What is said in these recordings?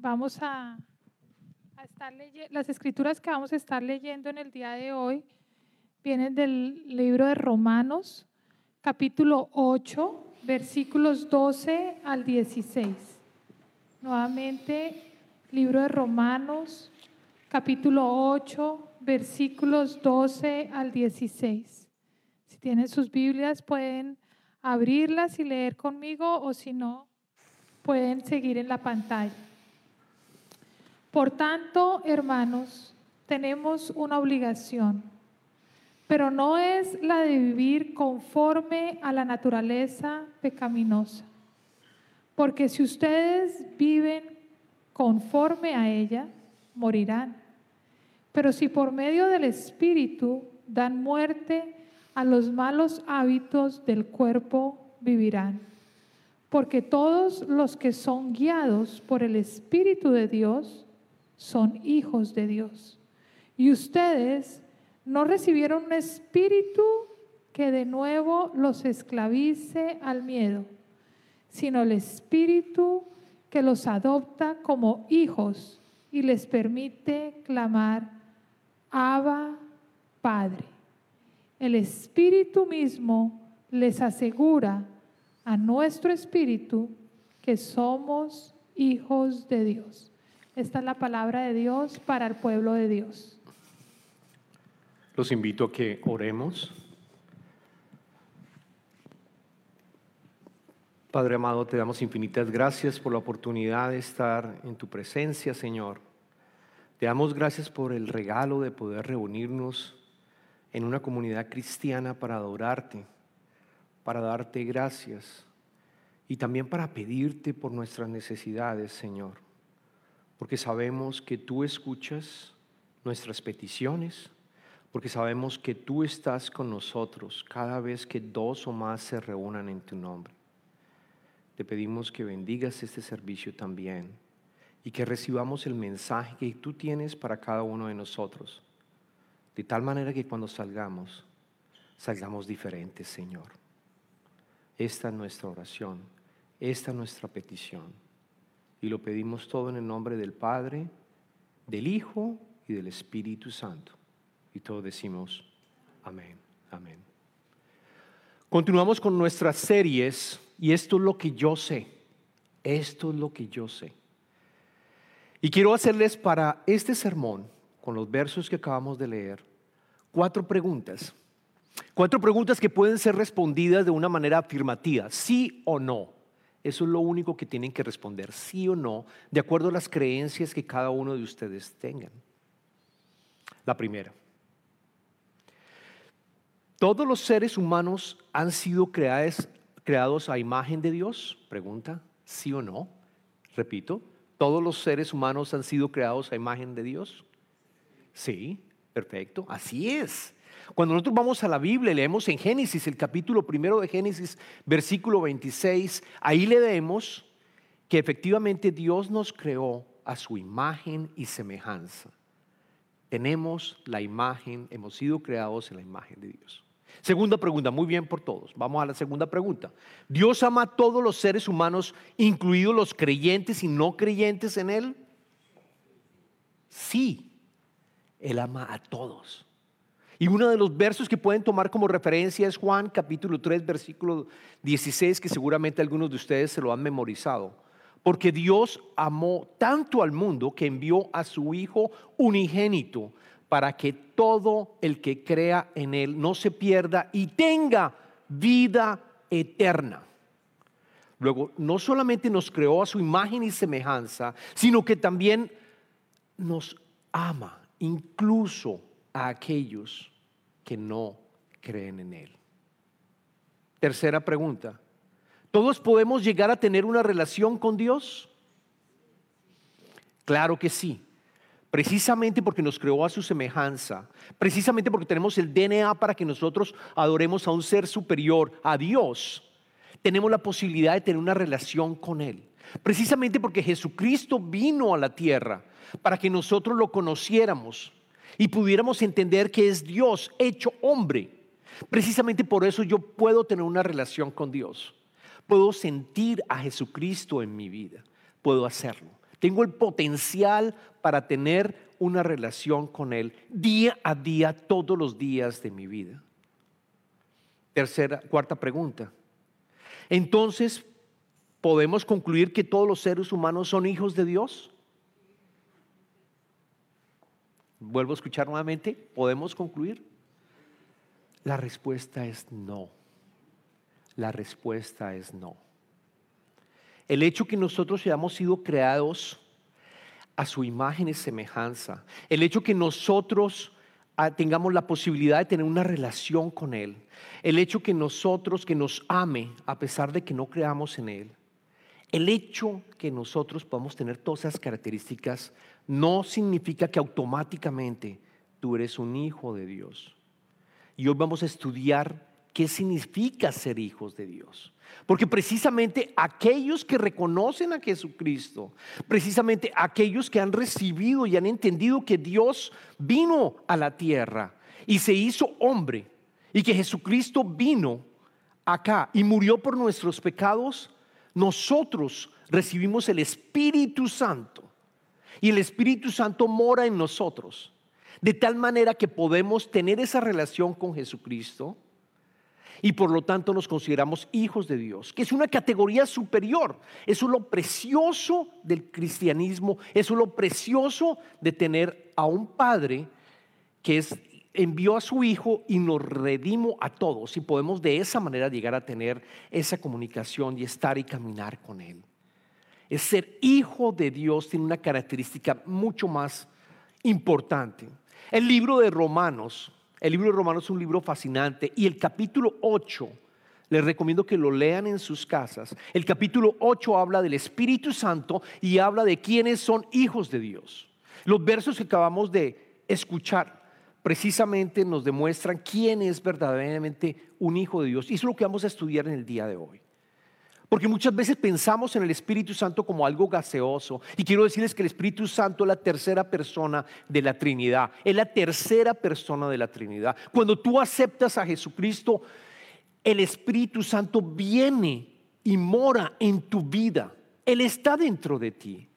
vamos a, estar leyendo, las escrituras que vamos a estar leyendo en el día de hoy vienen del libro de Romanos, capítulo 8, versículos 12 al 16. Nuevamente, libro de Romanos, capítulo 8, versículos 12 al 16. Si tienen sus Biblias, pueden abrirlas y leer conmigo o si no, pueden seguir en la pantalla. Por tanto, hermanos, tenemos una obligación, pero no es la de vivir conforme a la naturaleza pecaminosa. Porque si ustedes viven conforme a ella, morirán. Pero si por medio del Espíritu dan muerte a los malos hábitos del cuerpo, vivirán. Porque todos los que son guiados por el Espíritu de Dios son hijos de Dios. Y ustedes no recibieron un espíritu que de nuevo los esclavice al miedo, sino el espíritu que los adopta como hijos y les permite clamar, Abba, Padre. El espíritu mismo les asegura a nuestro espíritu que somos hijos de Dios. Esta es la palabra de Dios para el pueblo de Dios. Los invito a que oremos. Padre amado, te damos infinitas gracias por la oportunidad de estar en tu presencia, Señor. Te damos gracias por el regalo de poder reunirnos en una comunidad cristiana para adorarte para darte gracias y también para pedirte por nuestras necesidades, Señor, porque sabemos que tú escuchas nuestras peticiones, porque sabemos que tú estás con nosotros cada vez que dos o más se reúnan en tu nombre. Te pedimos que bendigas este servicio también y que recibamos el mensaje que tú tienes para cada uno de nosotros, de tal manera que cuando salgamos, salgamos diferentes, Señor. Esta es nuestra oración, esta es nuestra petición. Y lo pedimos todo en el nombre del Padre, del Hijo y del Espíritu Santo. Y todos decimos, amén, amén. Continuamos con nuestras series y esto es lo que yo sé, esto es lo que yo sé. Y quiero hacerles para este sermón, con los versos que acabamos de leer, cuatro preguntas Cuatro preguntas que pueden ser respondidas de una manera afirmativa, sí o no. Eso es lo único que tienen que responder, sí o no, de acuerdo a las creencias que cada uno de ustedes tengan. La primera. ¿Todos los seres humanos han sido creados, creados a imagen de Dios? Pregunta, ¿sí o no? Repito, ¿todos los seres humanos han sido creados a imagen de Dios? Sí, perfecto, así es. Cuando nosotros vamos a la Biblia, leemos en Génesis, el capítulo primero de Génesis, versículo 26, ahí leemos que efectivamente Dios nos creó a su imagen y semejanza. Tenemos la imagen, hemos sido creados en la imagen de Dios. Segunda pregunta, muy bien por todos. Vamos a la segunda pregunta. ¿Dios ama a todos los seres humanos, incluidos los creyentes y no creyentes en Él? Sí, Él ama a todos. Y uno de los versos que pueden tomar como referencia es Juan capítulo 3, versículo 16, que seguramente algunos de ustedes se lo han memorizado. Porque Dios amó tanto al mundo que envió a su Hijo unigénito para que todo el que crea en Él no se pierda y tenga vida eterna. Luego, no solamente nos creó a su imagen y semejanza, sino que también nos ama, incluso a aquellos que no creen en Él. Tercera pregunta. ¿Todos podemos llegar a tener una relación con Dios? Claro que sí. Precisamente porque nos creó a su semejanza, precisamente porque tenemos el DNA para que nosotros adoremos a un ser superior, a Dios, tenemos la posibilidad de tener una relación con Él. Precisamente porque Jesucristo vino a la tierra para que nosotros lo conociéramos, y pudiéramos entender que es Dios hecho hombre. Precisamente por eso yo puedo tener una relación con Dios. Puedo sentir a Jesucristo en mi vida. Puedo hacerlo. Tengo el potencial para tener una relación con Él día a día, todos los días de mi vida. Tercera, cuarta pregunta. Entonces, ¿podemos concluir que todos los seres humanos son hijos de Dios? Vuelvo a escuchar nuevamente, ¿podemos concluir? La respuesta es no. La respuesta es no. El hecho que nosotros hayamos sido creados a su imagen y semejanza, el hecho que nosotros ah, tengamos la posibilidad de tener una relación con Él, el hecho que nosotros, que nos ame a pesar de que no creamos en Él, el hecho que nosotros podamos tener todas esas características no significa que automáticamente tú eres un hijo de Dios. Y hoy vamos a estudiar qué significa ser hijos de Dios. Porque precisamente aquellos que reconocen a Jesucristo, precisamente aquellos que han recibido y han entendido que Dios vino a la tierra y se hizo hombre y que Jesucristo vino acá y murió por nuestros pecados, nosotros recibimos el Espíritu Santo y el Espíritu Santo mora en nosotros, de tal manera que podemos tener esa relación con Jesucristo y por lo tanto nos consideramos hijos de Dios, que es una categoría superior. Eso es lo precioso del cristianismo, eso es lo precioso de tener a un Padre que es envió a su Hijo y nos redimos a todos y podemos de esa manera llegar a tener esa comunicación y estar y caminar con Él. Es ser hijo de Dios tiene una característica mucho más importante. El libro de Romanos, el libro de Romanos es un libro fascinante y el capítulo 8, les recomiendo que lo lean en sus casas. El capítulo 8 habla del Espíritu Santo y habla de quiénes son hijos de Dios. Los versos que acabamos de escuchar precisamente nos demuestran quién es verdaderamente un hijo de Dios. Y eso es lo que vamos a estudiar en el día de hoy. Porque muchas veces pensamos en el Espíritu Santo como algo gaseoso. Y quiero decirles que el Espíritu Santo es la tercera persona de la Trinidad. Es la tercera persona de la Trinidad. Cuando tú aceptas a Jesucristo, el Espíritu Santo viene y mora en tu vida. Él está dentro de ti.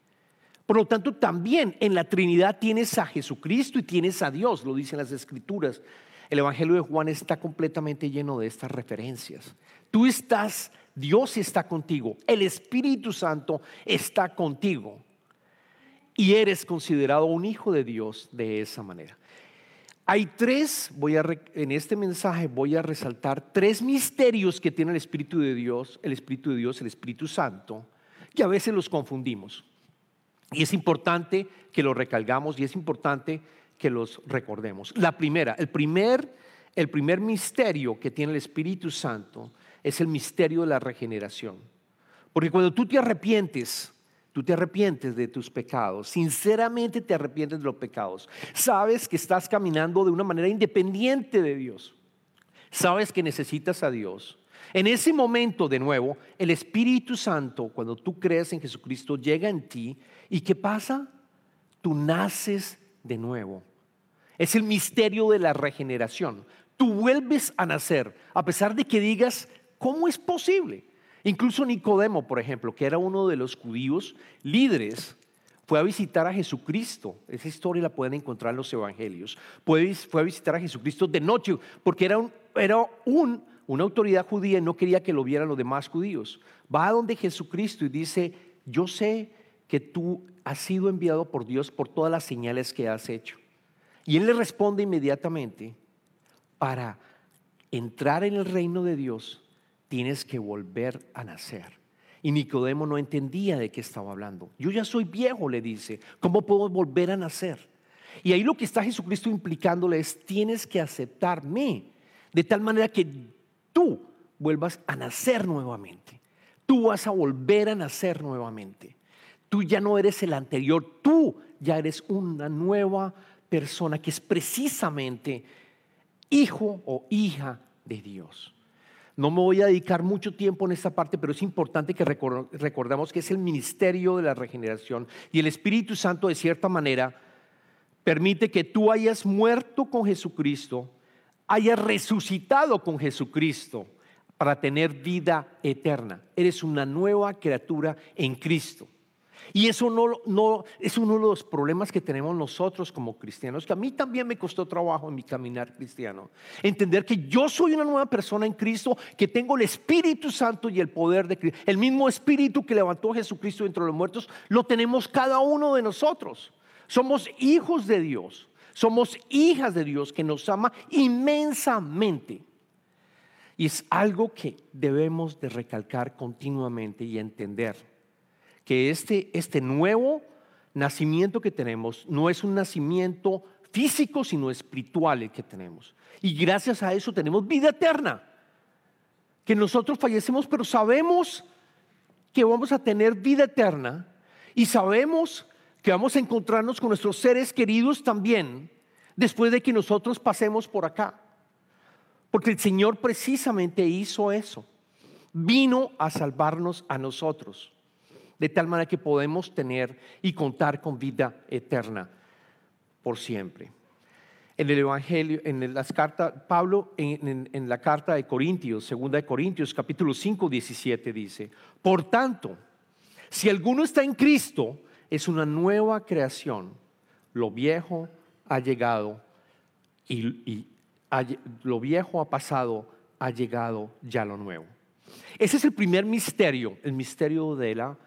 Por lo tanto, también en la Trinidad tienes a Jesucristo y tienes a Dios, lo dicen las Escrituras. El Evangelio de Juan está completamente lleno de estas referencias. Tú estás, Dios está contigo, el Espíritu Santo está contigo. Y eres considerado un hijo de Dios de esa manera. Hay tres, voy a, en este mensaje voy a resaltar tres misterios que tiene el Espíritu de Dios, el Espíritu de Dios, el Espíritu Santo, que a veces los confundimos. Y es importante que los recalgamos y es importante que los recordemos. La primera, el primer, el primer misterio que tiene el Espíritu Santo es el misterio de la regeneración. Porque cuando tú te arrepientes, tú te arrepientes de tus pecados, sinceramente te arrepientes de los pecados, sabes que estás caminando de una manera independiente de Dios, sabes que necesitas a Dios en ese momento, de nuevo, el Espíritu Santo, cuando tú crees en Jesucristo, llega en ti y ¿qué pasa? Tú naces de nuevo. Es el misterio de la regeneración. Tú vuelves a nacer, a pesar de que digas, ¿cómo es posible? Incluso Nicodemo, por ejemplo, que era uno de los judíos líderes, fue a visitar a Jesucristo. Esa historia la pueden encontrar en los evangelios. Fue, a visitar a Jesucristo de noche, porque era un, era un una autoridad judía no quería que lo vieran los demás judíos. Va a donde Jesucristo y dice, yo sé que tú has sido enviado por Dios por todas las señales que has hecho. Y él le responde inmediatamente, para entrar en el reino de Dios tienes que volver a nacer. Y Nicodemo no entendía de qué estaba hablando. Yo ya soy viejo, le dice, ¿cómo puedo volver a nacer? Y ahí lo que está Jesucristo implicándole es, tienes que aceptarme, de tal manera que tú vuelvas a nacer nuevamente. Tú vas a volver a nacer nuevamente. Tú ya no eres el anterior, tú ya eres una nueva persona que es precisamente hijo o hija de Dios. No me voy a dedicar mucho tiempo en esta parte, pero es importante que recordemos que es el ministerio de la regeneración y el Espíritu Santo de cierta manera permite que tú hayas muerto con Jesucristo haya resucitado con Jesucristo para tener vida eterna. Eres una nueva criatura en Cristo. Y eso no, no, es uno de los problemas que tenemos nosotros como cristianos, que a mí también me costó trabajo en mi caminar cristiano. Entender que yo soy una nueva persona en Cristo, que tengo el Espíritu Santo y el poder de Cristo. El mismo Espíritu que levantó a Jesucristo entre los muertos, lo tenemos cada uno de nosotros. Somos hijos de Dios, somos hijas de Dios que nos ama inmensamente. Y es algo que debemos de recalcar continuamente y entender que este, este nuevo nacimiento que tenemos no es un nacimiento físico, sino espiritual el que tenemos. Y gracias a eso tenemos vida eterna. Que nosotros fallecemos, pero sabemos que vamos a tener vida eterna y sabemos que vamos a encontrarnos con nuestros seres queridos también después de que nosotros pasemos por acá. Porque el Señor precisamente hizo eso. Vino a salvarnos a nosotros de tal manera que podemos tener y contar con vida eterna por siempre. En el Evangelio, en las cartas, Pablo en, la carta de Corintios, segunda de Corintios, capítulo 5, 17 dice, por tanto, si alguno está en Cristo, es una nueva creación. Lo viejo ha llegado y, lo viejo ha pasado, ha llegado ya lo nuevo. Ese es el primer misterio, el misterio de la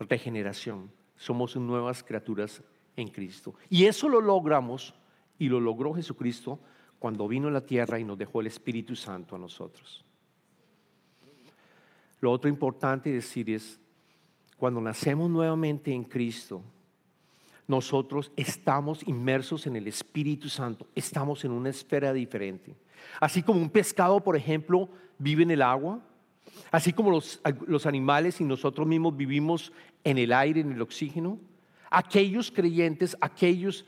regeneración. Somos nuevas criaturas en Cristo. Y eso lo logramos y lo logró Jesucristo cuando vino a la tierra y nos dejó el Espíritu Santo a nosotros. Lo otro importante decir es, cuando nacemos nuevamente en Cristo, nosotros estamos inmersos en el Espíritu Santo, estamos en una esfera diferente. Así como un pescado, por ejemplo, vive en el agua, Así como los, animales y nosotros mismos vivimos en el aire, en el oxígeno, aquellos creyentes, aquellos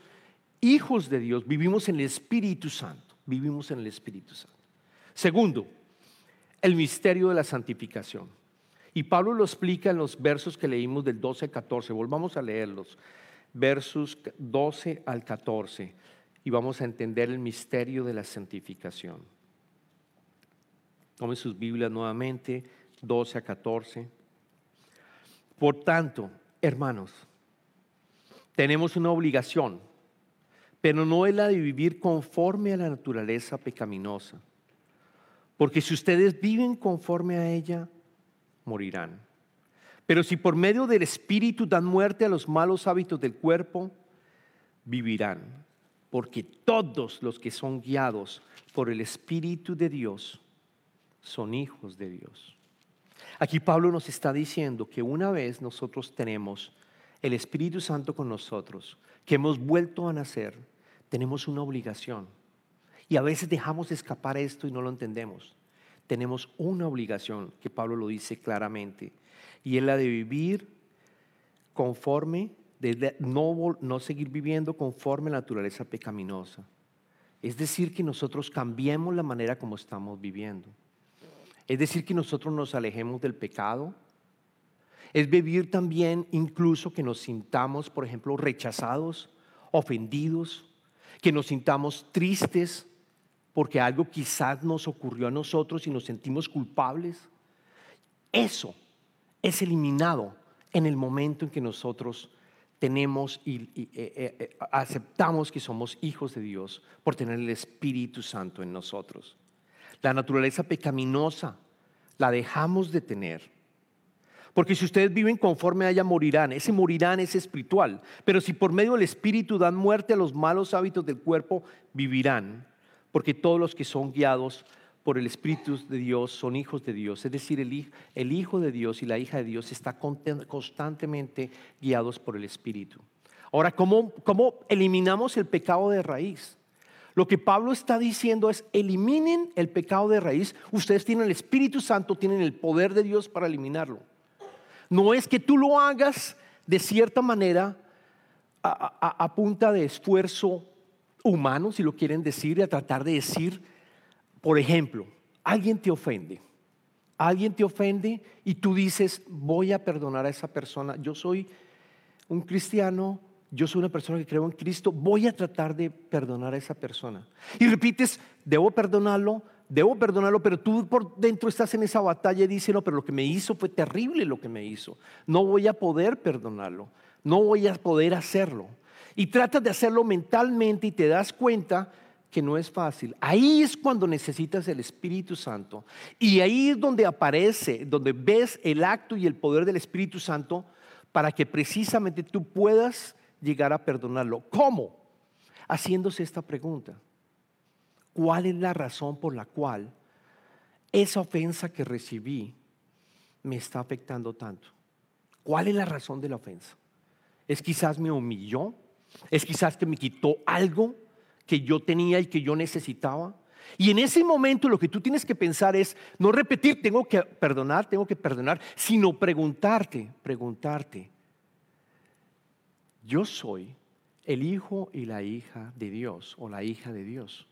hijos de Dios, vivimos en el Espíritu Santo, vivimos en el Espíritu Santo. Segundo, el misterio de la santificación. Y Pablo lo explica en los versos que leímos del 12 al 14. Volvamos a leerlos. Versos 12 al 14. Y vamos a entender el misterio de la santificación. Tomen sus Biblias nuevamente, 12 a 14. Por tanto, hermanos, tenemos una obligación, pero no es la de vivir conforme a la naturaleza pecaminosa. Porque si ustedes viven conforme a ella, morirán. Pero si por medio del Espíritu dan muerte a los malos hábitos del cuerpo, vivirán. Porque todos los que son guiados por el Espíritu de Dios son hijos de Dios. Aquí Pablo nos está diciendo que una vez nosotros tenemos el Espíritu Santo con nosotros, que hemos vuelto a nacer, tenemos una obligación. Y a veces dejamos escapar esto y no lo entendemos. Tenemos una obligación, que Pablo lo dice claramente, y es la de vivir conforme, de no, no seguir viviendo conforme a la naturaleza pecaminosa. Es decir, que nosotros cambiemos la manera como estamos viviendo. Es decir, que nosotros nos alejemos del pecado. Es vivir también incluso que nos sintamos, por ejemplo, rechazados, ofendidos, que nos sintamos tristes porque algo quizás nos ocurrió a nosotros y nos sentimos culpables. Eso es eliminado en el momento en que nosotros tenemos y, eh, eh, eh, aceptamos que somos hijos de Dios por tener el Espíritu Santo en nosotros. La naturaleza pecaminosa la dejamos de tener. Porque si ustedes viven conforme a ella, morirán. Ese morirán es espiritual. Pero si por medio del Espíritu dan muerte a los malos hábitos del cuerpo, vivirán. Porque todos los que son guiados por el Espíritu de Dios son hijos de Dios. Es decir, el, Hijo de Dios y la hija de Dios están constantemente guiados por el Espíritu. Ahora, ¿cómo, ¿cómo eliminamos el pecado de raíz? Lo que Pablo está diciendo es, eliminen el pecado de raíz. Ustedes tienen el Espíritu Santo, tienen el poder de Dios para eliminarlo. No es que tú lo hagas de cierta manera a, punta de esfuerzo humano, si lo quieren decir, y a tratar de decir, por ejemplo, alguien te ofende. Alguien te ofende y tú dices, voy a perdonar a esa persona. Yo soy un cristiano yo soy una persona que creo en Cristo, voy a tratar de perdonar a esa persona. Y repites, debo perdonarlo, debo perdonarlo, pero tú por dentro estás en esa batalla y dices, no, pero lo que me hizo fue terrible lo que me hizo. No voy a poder perdonarlo, no voy a poder hacerlo. Y tratas de hacerlo mentalmente y te das cuenta que no es fácil. Ahí es cuando necesitas el Espíritu Santo. Y ahí es donde aparece, donde ves el acto y el poder del Espíritu Santo para que precisamente tú puedas llegar a perdonarlo. ¿Cómo? Haciéndose esta pregunta. ¿Cuál es la razón por la cual esa ofensa que recibí me está afectando tanto? ¿Cuál es la razón de la ofensa? ¿Es quizás me humilló? ¿Es quizás que me quitó algo que yo tenía y que yo necesitaba? Y en ese momento lo que tú tienes que pensar es no repetir, tengo que perdonar, tengo que perdonar, sino preguntarte, preguntarte, yo soy el hijo y la hija de Dios o la hija de Dios.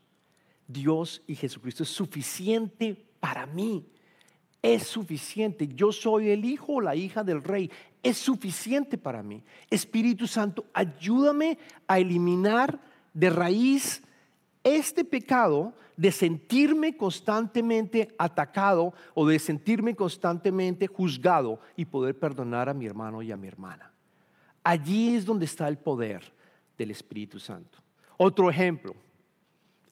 Dios y Jesucristo es suficiente para mí. Es suficiente. Yo soy el hijo o la hija del rey. Es suficiente para mí. Espíritu Santo, ayúdame a eliminar de raíz este pecado de sentirme constantemente atacado o de sentirme constantemente juzgado y poder perdonar a mi hermano y a mi hermana. Allí es donde está el poder del Espíritu Santo. Otro ejemplo,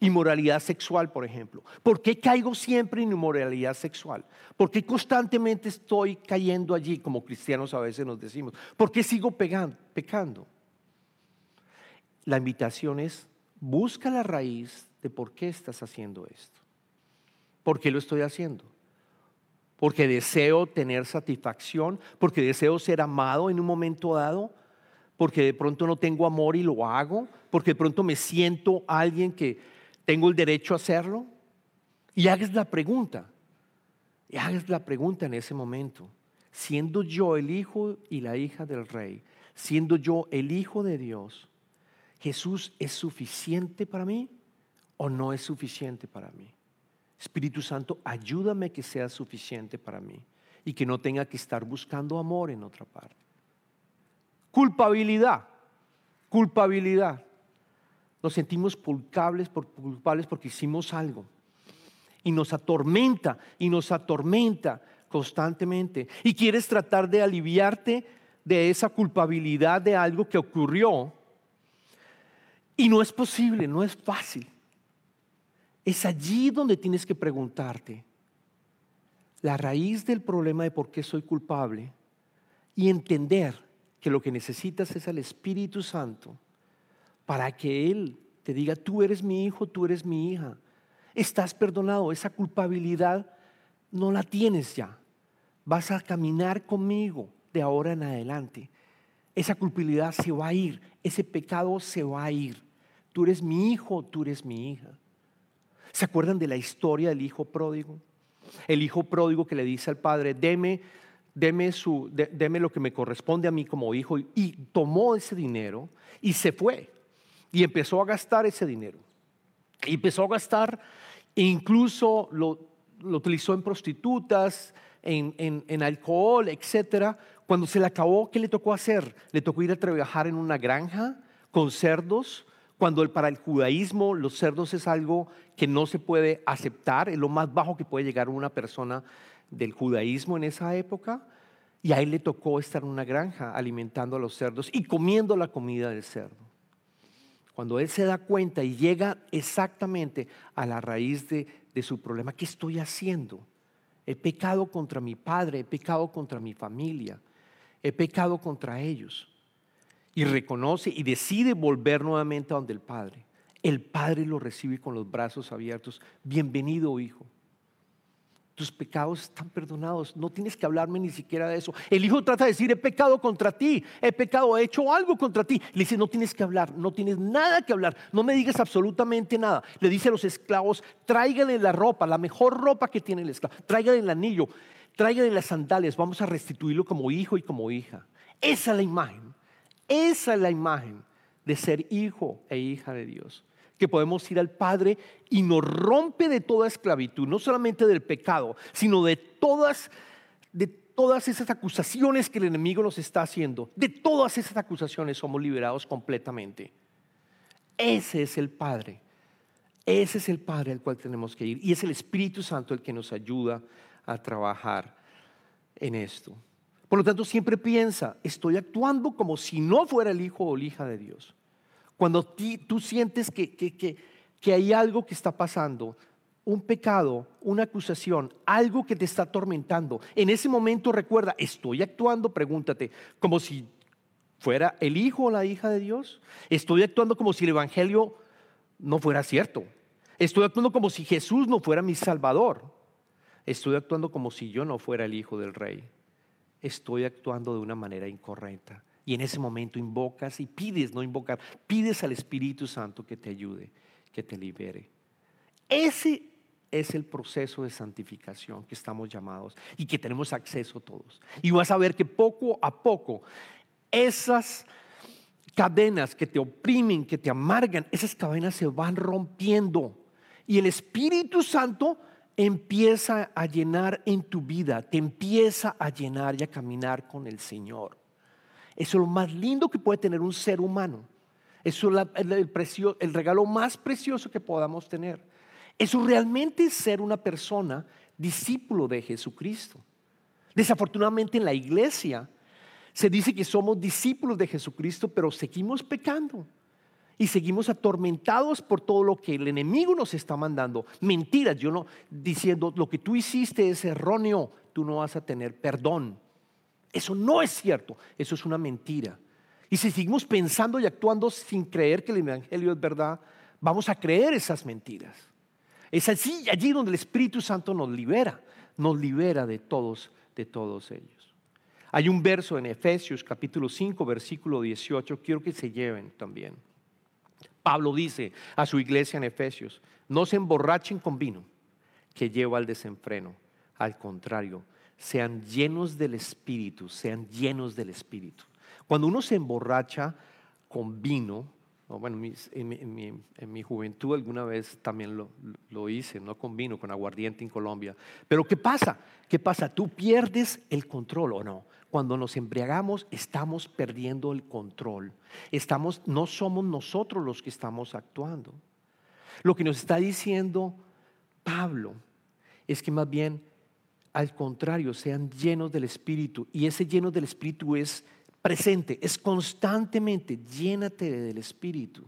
Inmoralidad sexual, por ejemplo. ¿Por qué caigo siempre en inmoralidad sexual? ¿Por qué constantemente estoy cayendo allí, como cristianos a veces nos decimos? ¿Por qué sigo pecando? La invitación es, busca la raíz de por qué estás haciendo esto. ¿Por qué lo estoy haciendo? Porque deseo tener satisfacción, porque deseo ser amado en un momento dado, porque de pronto no tengo amor y lo hago, porque de pronto me siento alguien que ¿Tengo el derecho a hacerlo? Y hagas la pregunta. Y hagas la pregunta en ese momento. Siendo yo el hijo y la hija del rey, siendo yo el hijo de Dios, ¿Jesús es suficiente para mí o no es suficiente para mí? Espíritu Santo, ayúdame que sea suficiente para mí y que no tenga que estar buscando amor en otra parte. Culpabilidad, culpabilidad. Nos sentimos culpables, culpables porque hicimos algo. Y nos atormenta y nos atormenta constantemente. Y quieres tratar de aliviarte de esa culpabilidad de algo que ocurrió. Y no es posible, no es fácil. Es allí donde tienes que preguntarte la raíz del problema de por qué soy culpable y entender que lo que necesitas es al Espíritu Santo para que Él te diga, tú eres mi hijo, tú eres mi hija. Estás perdonado, esa culpabilidad no la tienes ya. Vas a caminar conmigo de ahora en adelante. Esa culpabilidad se va a ir, ese pecado se va a ir. Tú eres mi hijo, tú eres mi hija. ¿Se acuerdan de la historia del hijo pródigo? El hijo pródigo que le dice al padre, deme, lo que me corresponde a mí como hijo. Y tomó ese dinero y se fue. Y empezó a gastar ese dinero. Y empezó a gastar, e incluso lo, utilizó en prostitutas, en, alcohol, etc. Cuando se le acabó, ¿qué le tocó hacer? Le tocó ir a trabajar en una granja con cerdos, cuando para el judaísmo los cerdos es algo que no se puede aceptar, es lo más bajo que puede llegar una persona del judaísmo en esa época. Y a él le tocó estar en una granja alimentando a los cerdos y comiendo la comida del cerdo. Cuando él se da cuenta y llega exactamente a la raíz de, su problema, ¿qué estoy haciendo? He pecado contra mi padre, he pecado contra mi familia, he pecado contra ellos. Y reconoce y decide volver nuevamente a donde el Padre. El Padre lo recibe con los brazos abiertos. Bienvenido, hijo tus pecados están perdonados. No tienes que hablarme ni siquiera de eso. El hijo trata de decir, he pecado contra ti, he pecado, he hecho algo contra ti. Le dice, no tienes que hablar, no tienes nada que hablar, no me digas absolutamente nada. Le dice a los esclavos, tráiganle la ropa, la mejor ropa que tiene el esclavo, tráiganle el anillo, tráiganle las sandalias, vamos a restituirlo como hijo y como hija. Esa es la imagen, esa es la imagen de ser hijo e hija de Dios que podemos ir al Padre y nos rompe de toda esclavitud, no solamente del pecado, sino de todas, de todas esas acusaciones que el enemigo nos está haciendo. De todas esas acusaciones somos liberados completamente. Ese es el Padre. Ese es el Padre al cual tenemos que ir y es el Espíritu Santo el que nos ayuda a trabajar en esto. Por lo tanto, siempre piensa, estoy actuando como si no fuera el hijo o la hija de Dios. Cuando tú sientes que, que hay algo que está pasando, un pecado, una acusación, algo que te está atormentando, en ese momento recuerda, estoy actuando, pregúntate, como si fuera el hijo o la hija de Dios. Estoy actuando como si el Evangelio no fuera cierto. Estoy actuando como si Jesús no fuera mi Salvador. Estoy actuando como si yo no fuera el hijo del rey. Estoy actuando de una manera incorrecta. Y en ese momento invocas y pides, no invocar, pides al Espíritu Santo que te ayude, que te libere. Ese es el proceso de santificación que estamos llamados y que tenemos acceso todos. Y vas a ver que poco a poco esas cadenas que te oprimen, que te amargan, esas cadenas se van rompiendo. Y el Espíritu Santo empieza a llenar en tu vida, te empieza a llenar y a caminar con el Señor. Eso es lo más lindo que puede tener un ser humano. Eso es el, regalo más precioso que podamos tener. Eso realmente es ser una persona discípulo de Jesucristo. Desafortunadamente en la iglesia se dice que somos discípulos de Jesucristo, pero seguimos pecando y seguimos atormentados por todo lo que el enemigo nos está mandando. Mentiras, yo no diciendo lo que tú hiciste es erróneo, tú no vas a tener perdón. Eso no es cierto, eso es una mentira. Y si seguimos pensando y actuando sin creer que el evangelio es verdad, vamos a creer esas mentiras. Es así allí donde el Espíritu Santo nos libera, nos libera de todos, de todos ellos. Hay un verso en Efesios capítulo 5, versículo 18, quiero que se lleven también. Pablo dice a su iglesia en Efesios, no se emborrachen con vino que lleva al desenfreno, al contrario, sean llenos del Espíritu, sean llenos del Espíritu. Cuando uno se emborracha con vino, bueno, en mi, juventud alguna vez también lo, lo, hice, no con vino, con aguardiente en Colombia. Pero ¿qué pasa? ¿Qué pasa? Tú pierdes el control o no. Cuando nos embriagamos estamos perdiendo el control. Estamos, no somos nosotros los que estamos actuando. Lo que nos está diciendo Pablo es que más bien, al contrario, sean llenos del Espíritu. Y ese lleno del Espíritu es presente, es constantemente, llénate del Espíritu.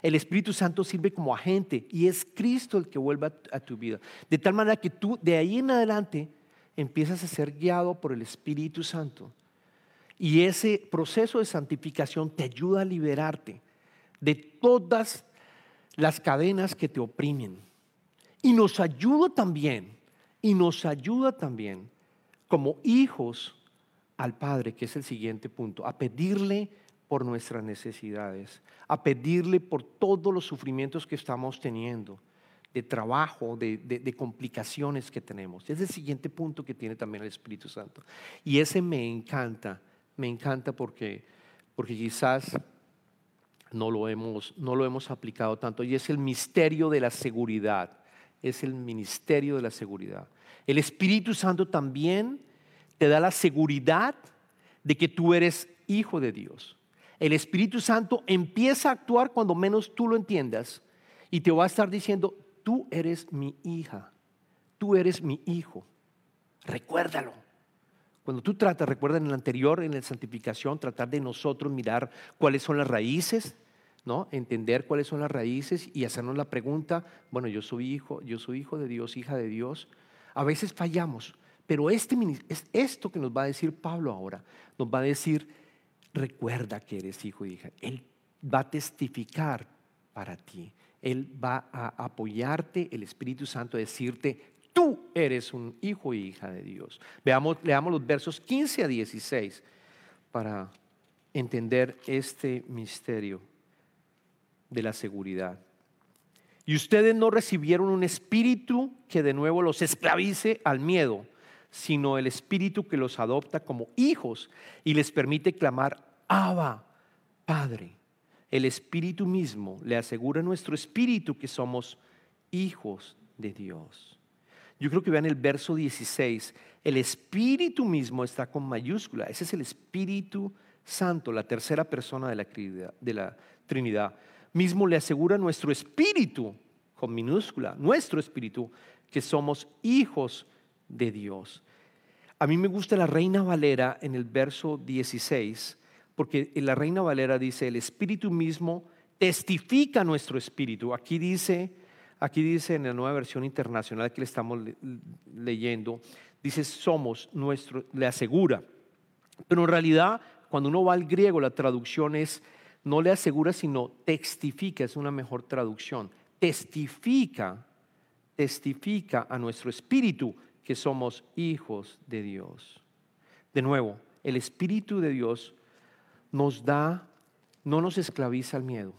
El Espíritu Santo sirve como agente y es Cristo el que vuelva a tu vida. De tal manera que tú de ahí en adelante empiezas a ser guiado por el Espíritu Santo. Y ese proceso de santificación te ayuda a liberarte de todas las cadenas que te oprimen. Y nos ayuda también, y nos ayuda también como hijos al Padre, que es el siguiente punto, a pedirle por nuestras necesidades, a pedirle por todos los sufrimientos que estamos teniendo de trabajo, de, complicaciones que tenemos. Es el siguiente punto que tiene también el Espíritu Santo. Y ese me encanta, me encanta porque, porque quizás no lo, hemos, no lo hemos aplicado tanto. Y es el misterio de la seguridad. Es el ministerio de la seguridad. El Espíritu Santo también te da la seguridad de que tú eres hijo de Dios. El Espíritu Santo empieza a actuar cuando menos tú lo entiendas y te va a estar diciendo, tú eres mi hija, tú eres mi hijo. Recuérdalo. Cuando tú tratas, recuerda en el anterior, en la santificación, tratar de nosotros mirar cuáles son las raíces, ¿no? Entender cuáles son las raíces y hacernos la pregunta, bueno, yo soy hijo, yo soy hijo de Dios, hija de Dios. A veces fallamos, pero este, es esto que nos va a decir Pablo ahora, nos va a decir, recuerda que eres hijo y hija. Él va a testificar para ti. Él va a apoyarte, el Espíritu Santo, a decirte, tú eres un hijo y hija de Dios. Veamos, leamos los versos 15 a 16 para entender este misterio de la seguridad. Y ustedes no recibieron un espíritu que de nuevo los esclavice al miedo, sino el espíritu que los adopta como hijos y les permite clamar, Abba, Padre el Espíritu mismo le asegura a nuestro espíritu que somos hijos de Dios. Yo creo que vean el verso 16, el Espíritu mismo está con mayúscula, ese es el Espíritu Santo, la tercera persona de la, de la Trinidad. Mismo le asegura nuestro espíritu con minúscula, nuestro espíritu, que somos hijos de Dios. A mí me gusta la Reina Valera en el verso 16, porque la Reina Valera dice, el espíritu mismo testifica nuestro espíritu. Aquí dice, aquí dice en la nueva versión internacional que le estamos leyendo, dice somos nuestro, le asegura. Pero en realidad, cuando uno va al griego, la traducción es, no le asegura, sino testifica, es una mejor traducción. Testifica, testifica a nuestro espíritu que somos hijos de Dios. De nuevo, el espíritu de Dios nos da, no nos esclaviza al miedo,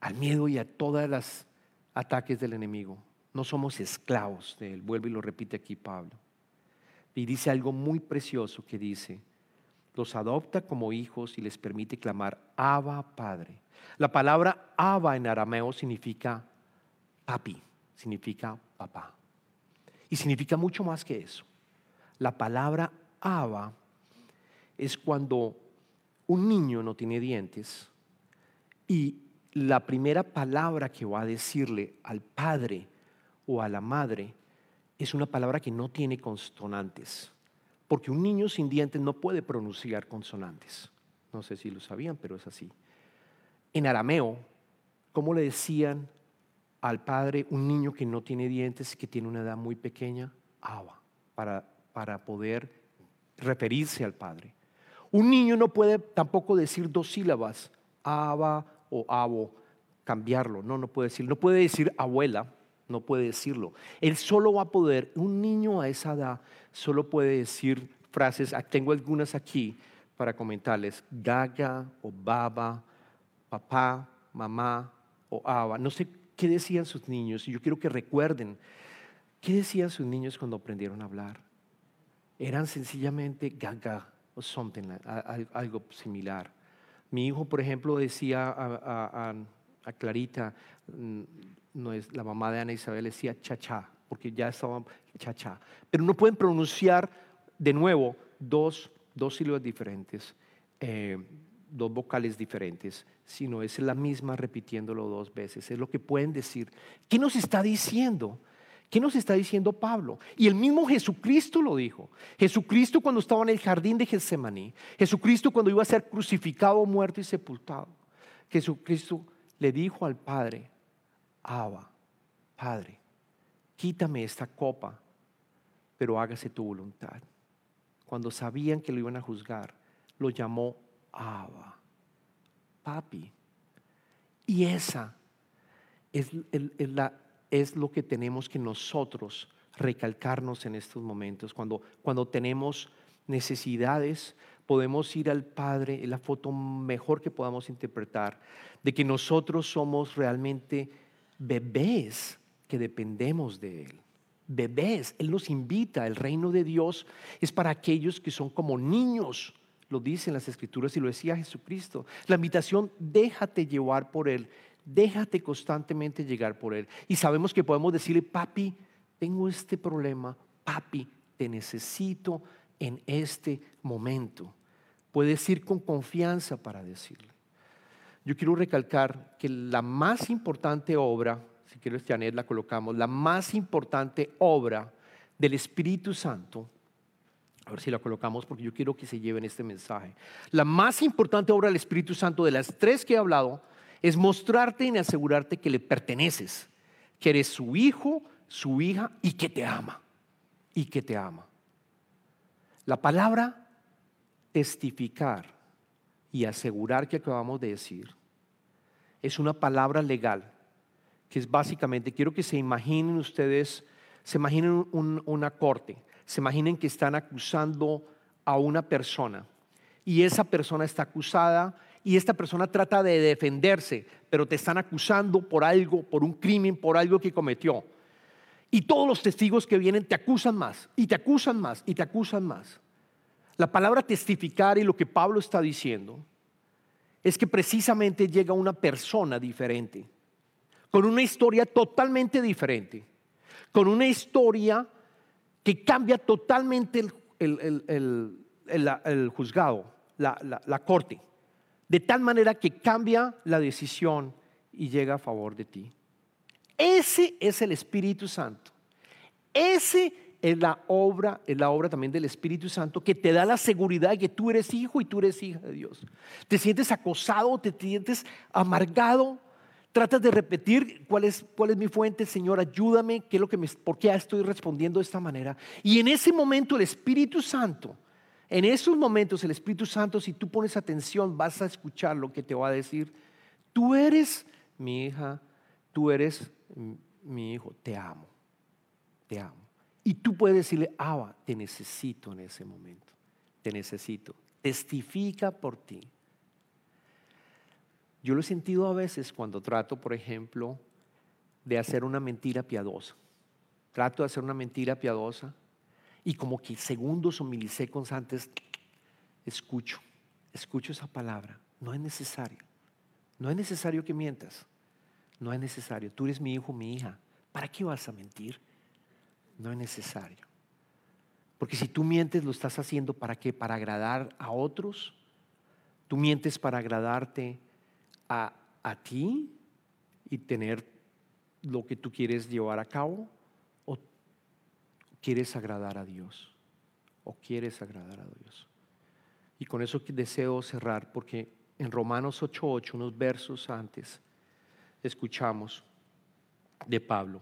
al miedo y a todas las ataques del enemigo. No somos esclavos de él. Vuelve y lo repite aquí Pablo. Y dice algo muy precioso que dice, los adopta como hijos y les permite clamar Abba Padre. La palabra Abba en arameo significa papi, significa papá. Y significa mucho más que eso. La palabra Abba es cuando un niño no tiene dientes y la primera palabra que va a decirle al padre o a la madre es una palabra que no tiene consonantes, porque un niño sin dientes no puede pronunciar consonantes. No sé si lo sabían, pero es así. En arameo, ¿cómo le decían al padre un niño que no tiene dientes, que tiene una edad muy pequeña? Aba, para, para poder referirse al padre. Un niño no puede tampoco decir dos sílabas, aba o abo, cambiarlo. No, no puede decir. No puede decir abuela, no puede decirlo. Él solo va a poder, un niño a esa edad solo puede decir frases, ah, tengo algunas aquí para comentarles, gaga o baba, papá, mamá o aba. No sé qué decían sus niños y yo quiero que recuerden, ¿qué decían sus niños cuando aprendieron a hablar? Eran sencillamente gaga o something, algo similar. Mi hijo, por ejemplo, decía a, Clarita, no es la mamá de Ana Isabel, decía cha-cha, porque ya estaba cha-cha. Pero no pueden pronunciar de nuevo dos, dos sílabas diferentes, eh, dos vocales diferentes, sino es la misma repitiéndolo dos veces. Es lo que pueden decir. ¿Qué nos está diciendo? ¿Qué nos está diciendo Pablo? Y el mismo Jesucristo lo dijo. Jesucristo cuando estaba en el jardín de Getsemaní, Jesucristo cuando iba a ser crucificado, muerto y sepultado. Jesucristo le dijo al Padre, Abba, Padre, quítame esta copa, pero hágase tu voluntad. Cuando sabían que lo iban a juzgar, lo llamó Abba, papi. Y esa es, es, lo que tenemos que nosotros recalcarnos en estos momentos, cuando, cuando tenemos necesidades, podemos ir al Padre, en la foto mejor que podamos interpretar, de que nosotros somos realmente bebés que dependemos de Él. Bebés, Él nos invita, el reino de Dios es para aquellos que son como niños, lo dicen las escrituras y lo decía Jesucristo. La invitación, déjate llevar por Él, déjate constantemente llegar por Él. Y sabemos que podemos decirle, papi, tengo este problema, papi, te necesito en este momento. Puedes ir con confianza para decirle. Yo quiero recalcar que la más importante obra, si quieres Janet la colocamos, la más importante obra del Espíritu Santo, a ver si la colocamos porque yo quiero que se lleven este mensaje. La más importante obra del Espíritu Santo de las tres que he hablado es mostrarte y asegurarte que le perteneces, que eres su hijo, su hija y que te ama. Y que te ama. La palabra testificar y asegurar que acabamos de decir es una palabra legal que es básicamente, quiero que se imaginen ustedes, se imaginen una corte, se imaginen que están acusando a una persona y esa persona está acusada y esta persona trata de defenderse, pero te están acusando por algo, por un crimen, por algo que cometió. Y todos los testigos que vienen te acusan más, y te acusan más, y te acusan más. La palabra testificar y lo que Pablo está diciendo es que precisamente llega una persona diferente, con una historia totalmente diferente, con una historia que cambia totalmente el, juzgado, la corte, de tal manera que cambia la decisión y llega a favor de ti. Ese es el Espíritu Santo. Ese es la obra, es la obra también del Espíritu Santo que te da la seguridad de que tú eres hijo y tú eres hija de Dios. Te sientes acosado, te sientes amargado, tratas de repetir cuál es, cuál es mi fuente, Señor, ayúdame, qué es lo que me, por qué estoy respondiendo de esta manera. Y en ese momento el Espíritu Santo, en esos momentos el Espíritu Santo, si tú pones atención, vas a escuchar lo que te va a decir. Tú eres mi hija, tú eres mi hijo, te amo, te amo. Y tú puedes decirle, Abba, te necesito en ese momento, te necesito. Testifica por ti. Yo lo he sentido a veces cuando trato, por ejemplo, de hacer una mentira piadosa. Trato de hacer una mentira piadosa y como que segundos o milisegundos antes escucho, escucho esa palabra. No es necesario. No es necesario que mientas. No es necesario. Tú eres mi hijo, mi hija. ¿Para qué vas a mentir? No es necesario. Porque si tú mientes, lo estás haciendo para qué? Para agradar a otros. Tú mientes para agradarte a, a ti y tener lo que tú quieres llevar a cabo. O quieres agradar a Dios. O quieres agradar a Dios. Y con eso deseo cerrar porque en Romanos 8:8, unos versos antes, escuchamos de Pablo,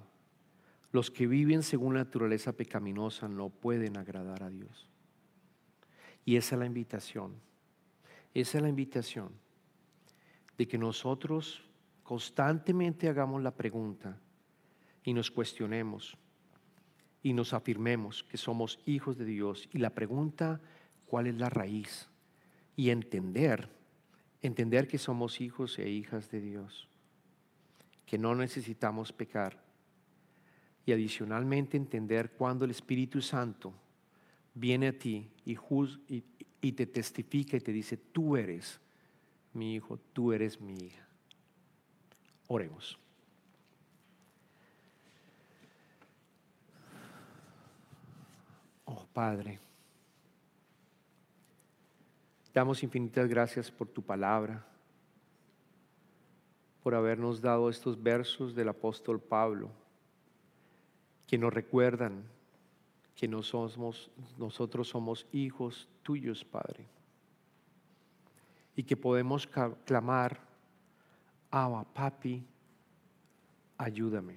los que viven según la naturaleza pecaminosa no pueden agradar a Dios. Y esa es la invitación, esa es la invitación de que nosotros constantemente hagamos la pregunta y nos cuestionemos y nos afirmemos que somos hijos de Dios. Y la pregunta, ¿cuál es la raíz? Y entender, entender que somos hijos e hijas de Dios que no necesitamos pecar. Y adicionalmente entender cuando el Espíritu Santo viene a ti y, te testifica y te dice, tú eres mi hijo, tú eres mi hija. Oremos. Oh Padre, damos infinitas gracias por tu palabra por habernos dado estos versos del apóstol Pablo, que nos recuerdan que nosotros somos hijos tuyos, Padre, y que podemos clamar, Abba, papi, ayúdame,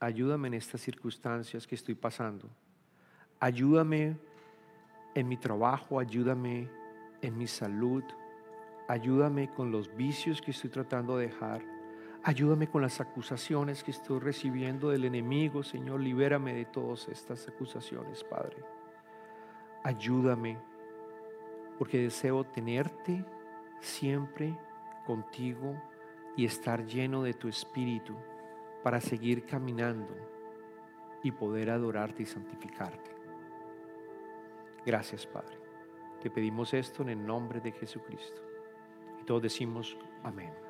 ayúdame en estas circunstancias que estoy pasando, ayúdame en mi trabajo, ayúdame en mi salud, Ayúdame con los vicios que estoy tratando de dejar. Ayúdame con las acusaciones que estoy recibiendo del enemigo, Señor. Libérame de todas estas acusaciones, Padre. Ayúdame, porque deseo tenerte siempre contigo y estar lleno de tu espíritu para seguir caminando y poder adorarte y santificarte. Gracias, Padre. Te pedimos esto en el nombre de Jesucristo todos decimos amén.